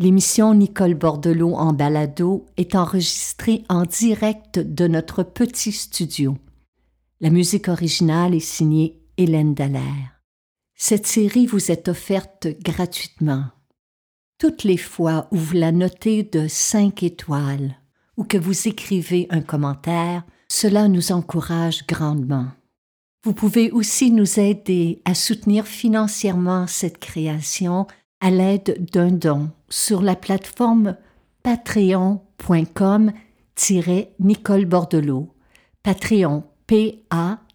L'émission Nicole Bordelot en balado est enregistrée en direct de notre petit studio. La musique originale est signée Hélène Dallaire. Cette série vous est offerte gratuitement. Toutes les fois où vous la notez de 5 étoiles ou que vous écrivez un commentaire, cela nous encourage grandement. Vous pouvez aussi nous aider à soutenir financièrement cette création à l'aide d'un don sur la plateforme patreon.com Nicole Bordelot. Patreon, P-A-T-R-E-O-N.com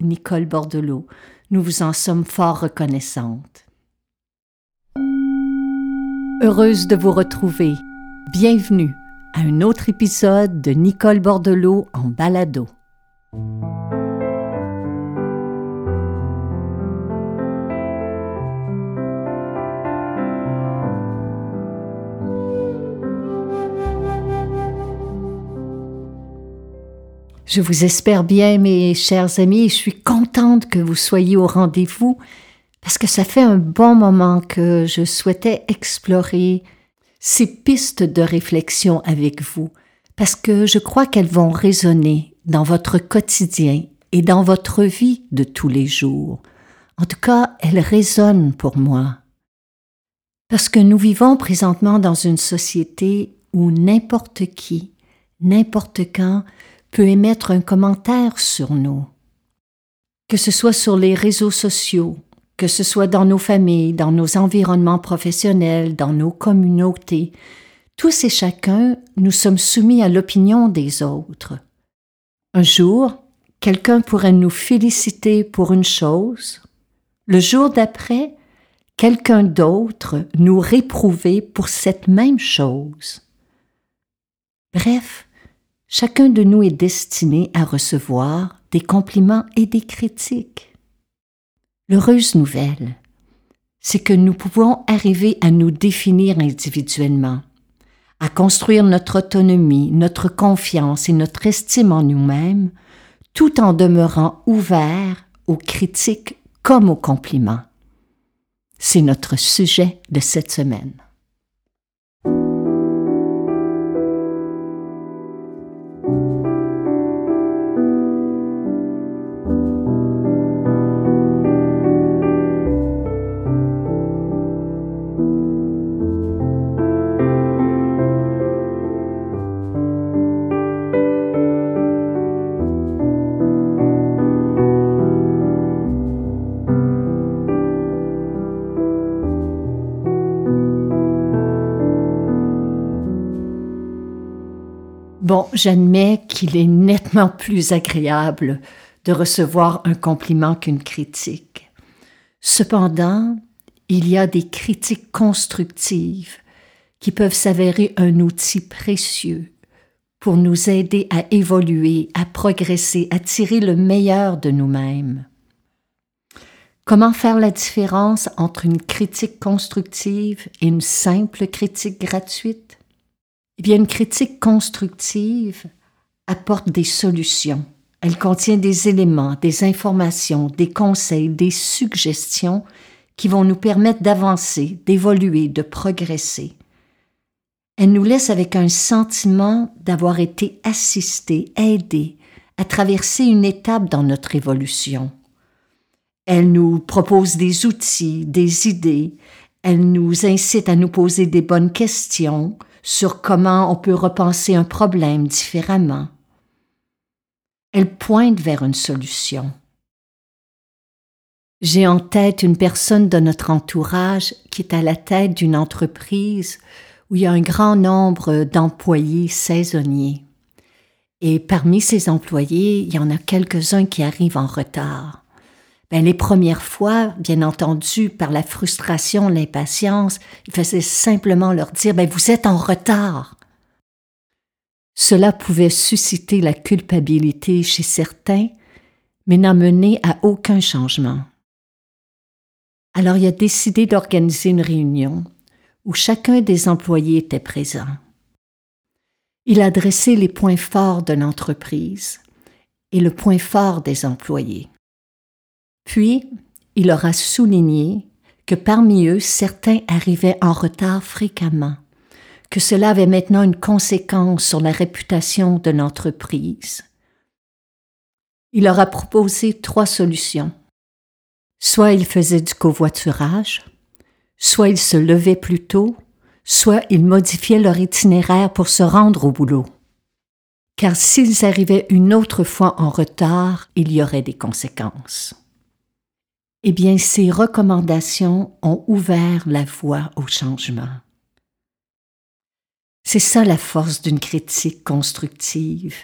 Nicole Bordelot. Nous vous en sommes fort reconnaissantes. Heureuse de vous retrouver. Bienvenue à un autre épisode de Nicole Bordelot en balado. Je vous espère bien, mes chers amis, je suis contente que vous soyez au rendez-vous parce que ça fait un bon moment que je souhaitais explorer ces pistes de réflexion avec vous, parce que je crois qu'elles vont résonner dans votre quotidien et dans votre vie de tous les jours. En tout cas, elles résonnent pour moi. Parce que nous vivons présentement dans une société où n'importe qui, n'importe quand, peut émettre un commentaire sur nous. Que ce soit sur les réseaux sociaux, que ce soit dans nos familles, dans nos environnements professionnels, dans nos communautés, tous et chacun, nous sommes soumis à l'opinion des autres. Un jour, quelqu'un pourrait nous féliciter pour une chose, le jour d'après, quelqu'un d'autre nous réprouver pour cette même chose. Bref, Chacun de nous est destiné à recevoir des compliments et des critiques. L'heureuse nouvelle, c'est que nous pouvons arriver à nous définir individuellement, à construire notre autonomie, notre confiance et notre estime en nous-mêmes, tout en demeurant ouverts aux critiques comme aux compliments. C'est notre sujet de cette semaine. J'admets qu'il est nettement plus agréable de recevoir un compliment qu'une critique. Cependant, il y a des critiques constructives qui peuvent s'avérer un outil précieux pour nous aider à évoluer, à progresser, à tirer le meilleur de nous-mêmes. Comment faire la différence entre une critique constructive et une simple critique gratuite? Eh bien, une critique constructive apporte des solutions. Elle contient des éléments, des informations, des conseils, des suggestions qui vont nous permettre d'avancer, d'évoluer, de progresser. Elle nous laisse avec un sentiment d'avoir été assisté, aidé à traverser une étape dans notre évolution. Elle nous propose des outils, des idées, elle nous incite à nous poser des bonnes questions, sur comment on peut repenser un problème différemment. Elle pointe vers une solution. J'ai en tête une personne de notre entourage qui est à la tête d'une entreprise où il y a un grand nombre d'employés saisonniers. Et parmi ces employés, il y en a quelques-uns qui arrivent en retard. Ben, les premières fois, bien entendu, par la frustration, l'impatience, il faisait simplement leur dire ben, Vous êtes en retard. Cela pouvait susciter la culpabilité chez certains, mais n'a mené à aucun changement. Alors il a décidé d'organiser une réunion où chacun des employés était présent. Il a dressé les points forts de l'entreprise et le point fort des employés. Puis, il leur a souligné que parmi eux certains arrivaient en retard fréquemment, que cela avait maintenant une conséquence sur la réputation de l'entreprise. Il leur a proposé trois solutions. Soit ils faisaient du covoiturage, soit ils se levaient plus tôt, soit ils modifiaient leur itinéraire pour se rendre au boulot. Car s'ils arrivaient une autre fois en retard, il y aurait des conséquences. Eh bien, ces recommandations ont ouvert la voie au changement. C'est ça la force d'une critique constructive.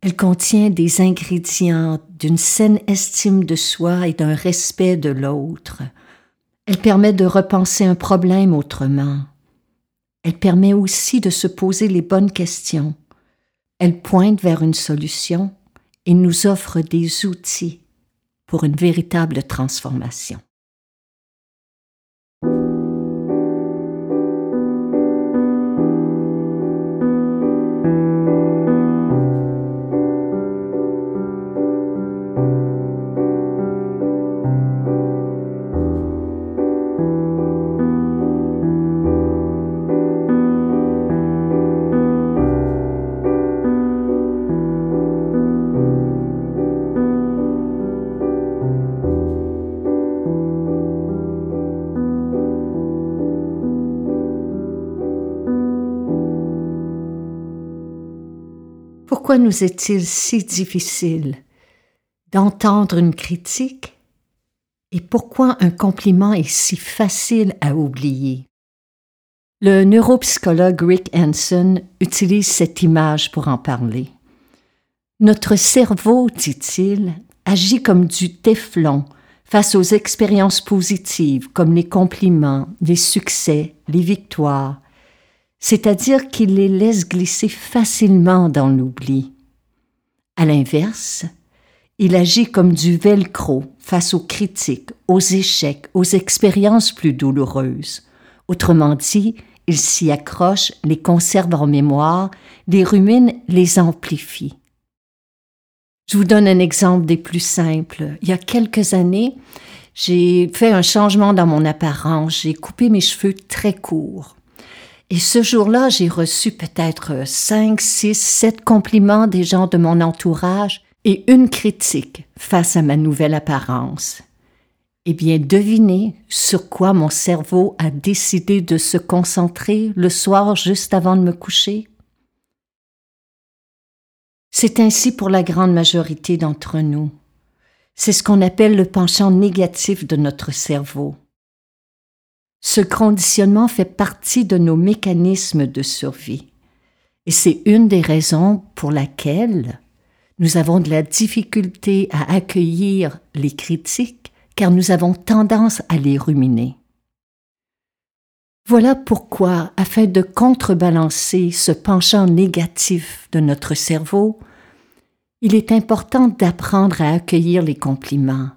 Elle contient des ingrédients d'une saine estime de soi et d'un respect de l'autre. Elle permet de repenser un problème autrement. Elle permet aussi de se poser les bonnes questions. Elle pointe vers une solution et nous offre des outils pour une véritable transformation. Pourquoi nous est-il si difficile d'entendre une critique? Et pourquoi un compliment est si facile à oublier? Le neuropsychologue Rick Hanson utilise cette image pour en parler. Notre cerveau, dit-il, agit comme du téflon face aux expériences positives comme les compliments, les succès, les victoires, c'est-à-dire qu'il les laisse glisser facilement dans l'oubli. À l'inverse, il agit comme du velcro face aux critiques, aux échecs, aux expériences plus douloureuses. Autrement dit, il s'y accroche, les conserve en mémoire, les rumine, les amplifie. Je vous donne un exemple des plus simples. Il y a quelques années, j'ai fait un changement dans mon apparence, j'ai coupé mes cheveux très courts. Et ce jour-là, j'ai reçu peut-être cinq, six, sept compliments des gens de mon entourage et une critique face à ma nouvelle apparence. Eh bien, devinez sur quoi mon cerveau a décidé de se concentrer le soir juste avant de me coucher. C'est ainsi pour la grande majorité d'entre nous. C'est ce qu'on appelle le penchant négatif de notre cerveau. Ce conditionnement fait partie de nos mécanismes de survie. Et c'est une des raisons pour laquelle nous avons de la difficulté à accueillir les critiques car nous avons tendance à les ruminer. Voilà pourquoi, afin de contrebalancer ce penchant négatif de notre cerveau, il est important d'apprendre à accueillir les compliments,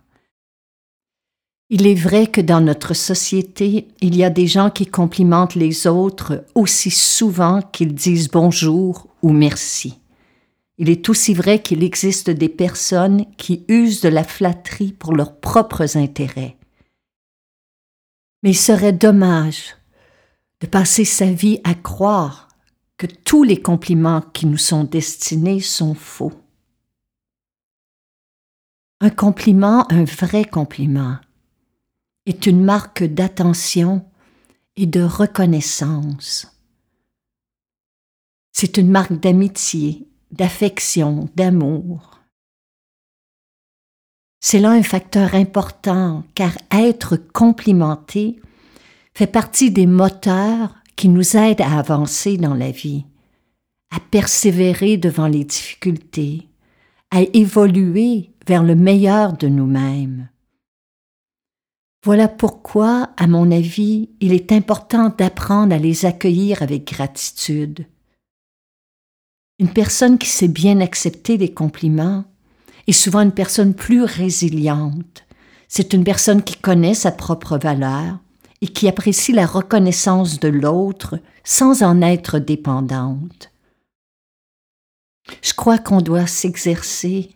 il est vrai que dans notre société, il y a des gens qui complimentent les autres aussi souvent qu'ils disent bonjour ou merci. Il est aussi vrai qu'il existe des personnes qui usent de la flatterie pour leurs propres intérêts. Mais il serait dommage de passer sa vie à croire que tous les compliments qui nous sont destinés sont faux. Un compliment, un vrai compliment, est une marque d'attention et de reconnaissance. C'est une marque d'amitié, d'affection, d'amour. C'est là un facteur important car être complimenté fait partie des moteurs qui nous aident à avancer dans la vie, à persévérer devant les difficultés, à évoluer vers le meilleur de nous-mêmes. Voilà pourquoi, à mon avis, il est important d'apprendre à les accueillir avec gratitude. Une personne qui sait bien accepter les compliments est souvent une personne plus résiliente. C'est une personne qui connaît sa propre valeur et qui apprécie la reconnaissance de l'autre sans en être dépendante. Je crois qu'on doit s'exercer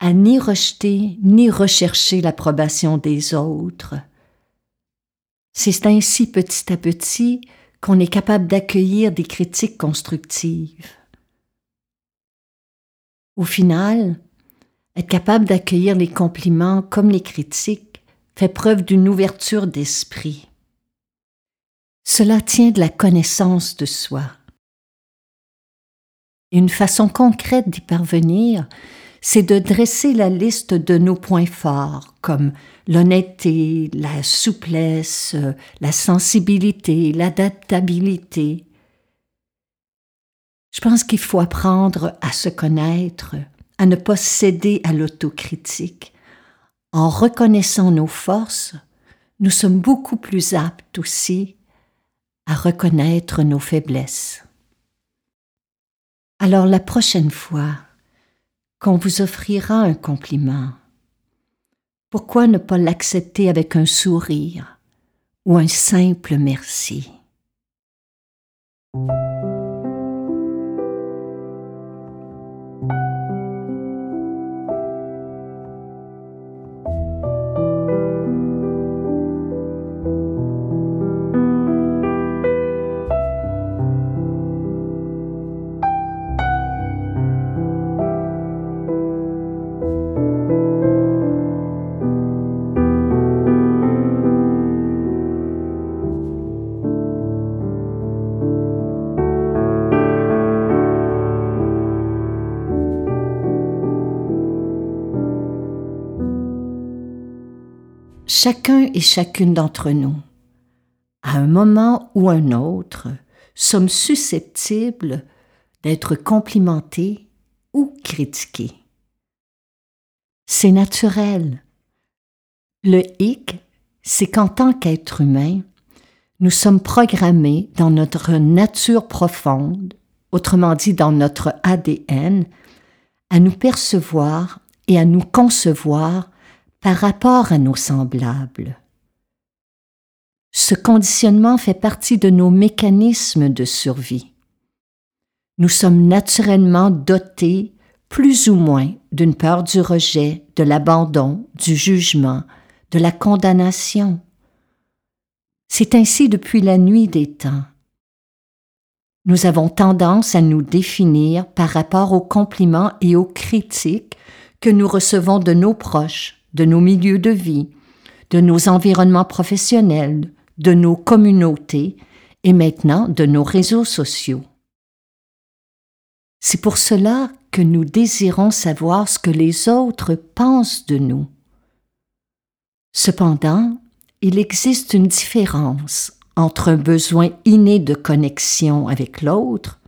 à ni rejeter ni rechercher l'approbation des autres, C'est ainsi petit à petit qu'on est capable d'accueillir des critiques constructives. Au final, être capable d'accueillir les compliments comme les critiques fait preuve d'une ouverture d'esprit. Cela tient de la connaissance de soi. Une façon concrète d'y parvenir, c'est de dresser la liste de nos points forts, comme l'honnêteté, la souplesse, la sensibilité, l'adaptabilité. Je pense qu'il faut apprendre à se connaître, à ne pas céder à l'autocritique. En reconnaissant nos forces, nous sommes beaucoup plus aptes aussi à reconnaître nos faiblesses. Alors la prochaine fois qu'on vous offrira un compliment, pourquoi ne pas l'accepter avec un sourire ou un simple merci? Chacun et chacune d'entre nous, à un moment ou un autre, sommes susceptibles d'être complimentés ou critiqués. C'est naturel. Le hic, c'est qu'en tant qu'être humain, nous sommes programmés dans notre nature profonde, autrement dit dans notre ADN, à nous percevoir et à nous concevoir par rapport à nos semblables. Ce conditionnement fait partie de nos mécanismes de survie. Nous sommes naturellement dotés plus ou moins d'une peur du rejet, de l'abandon, du jugement, de la condamnation. C'est ainsi depuis la nuit des temps. Nous avons tendance à nous définir par rapport aux compliments et aux critiques que nous recevons de nos proches, de nos milieux de vie, de nos environnements professionnels, de nos communautés et maintenant de nos réseaux sociaux. C'est pour cela que nous désirons savoir ce que les autres pensent de nous. Cependant, il existe une différence entre un besoin inné de connexion avec l'autre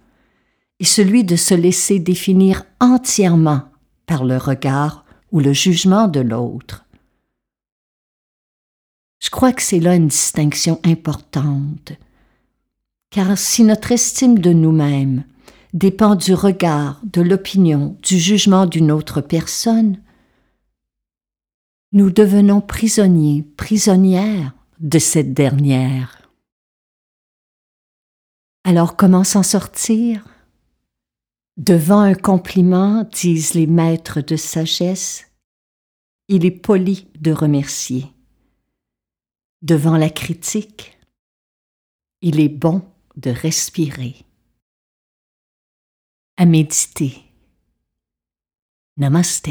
et celui de se laisser définir entièrement par le regard ou le jugement de l'autre. Je crois que c'est là une distinction importante, car si notre estime de nous-mêmes dépend du regard, de l'opinion, du jugement d'une autre personne, nous devenons prisonniers, prisonnières de cette dernière. Alors comment s'en sortir? Devant un compliment, disent les maîtres de sagesse, il est poli de remercier. Devant la critique, il est bon de respirer. À méditer. Namaste.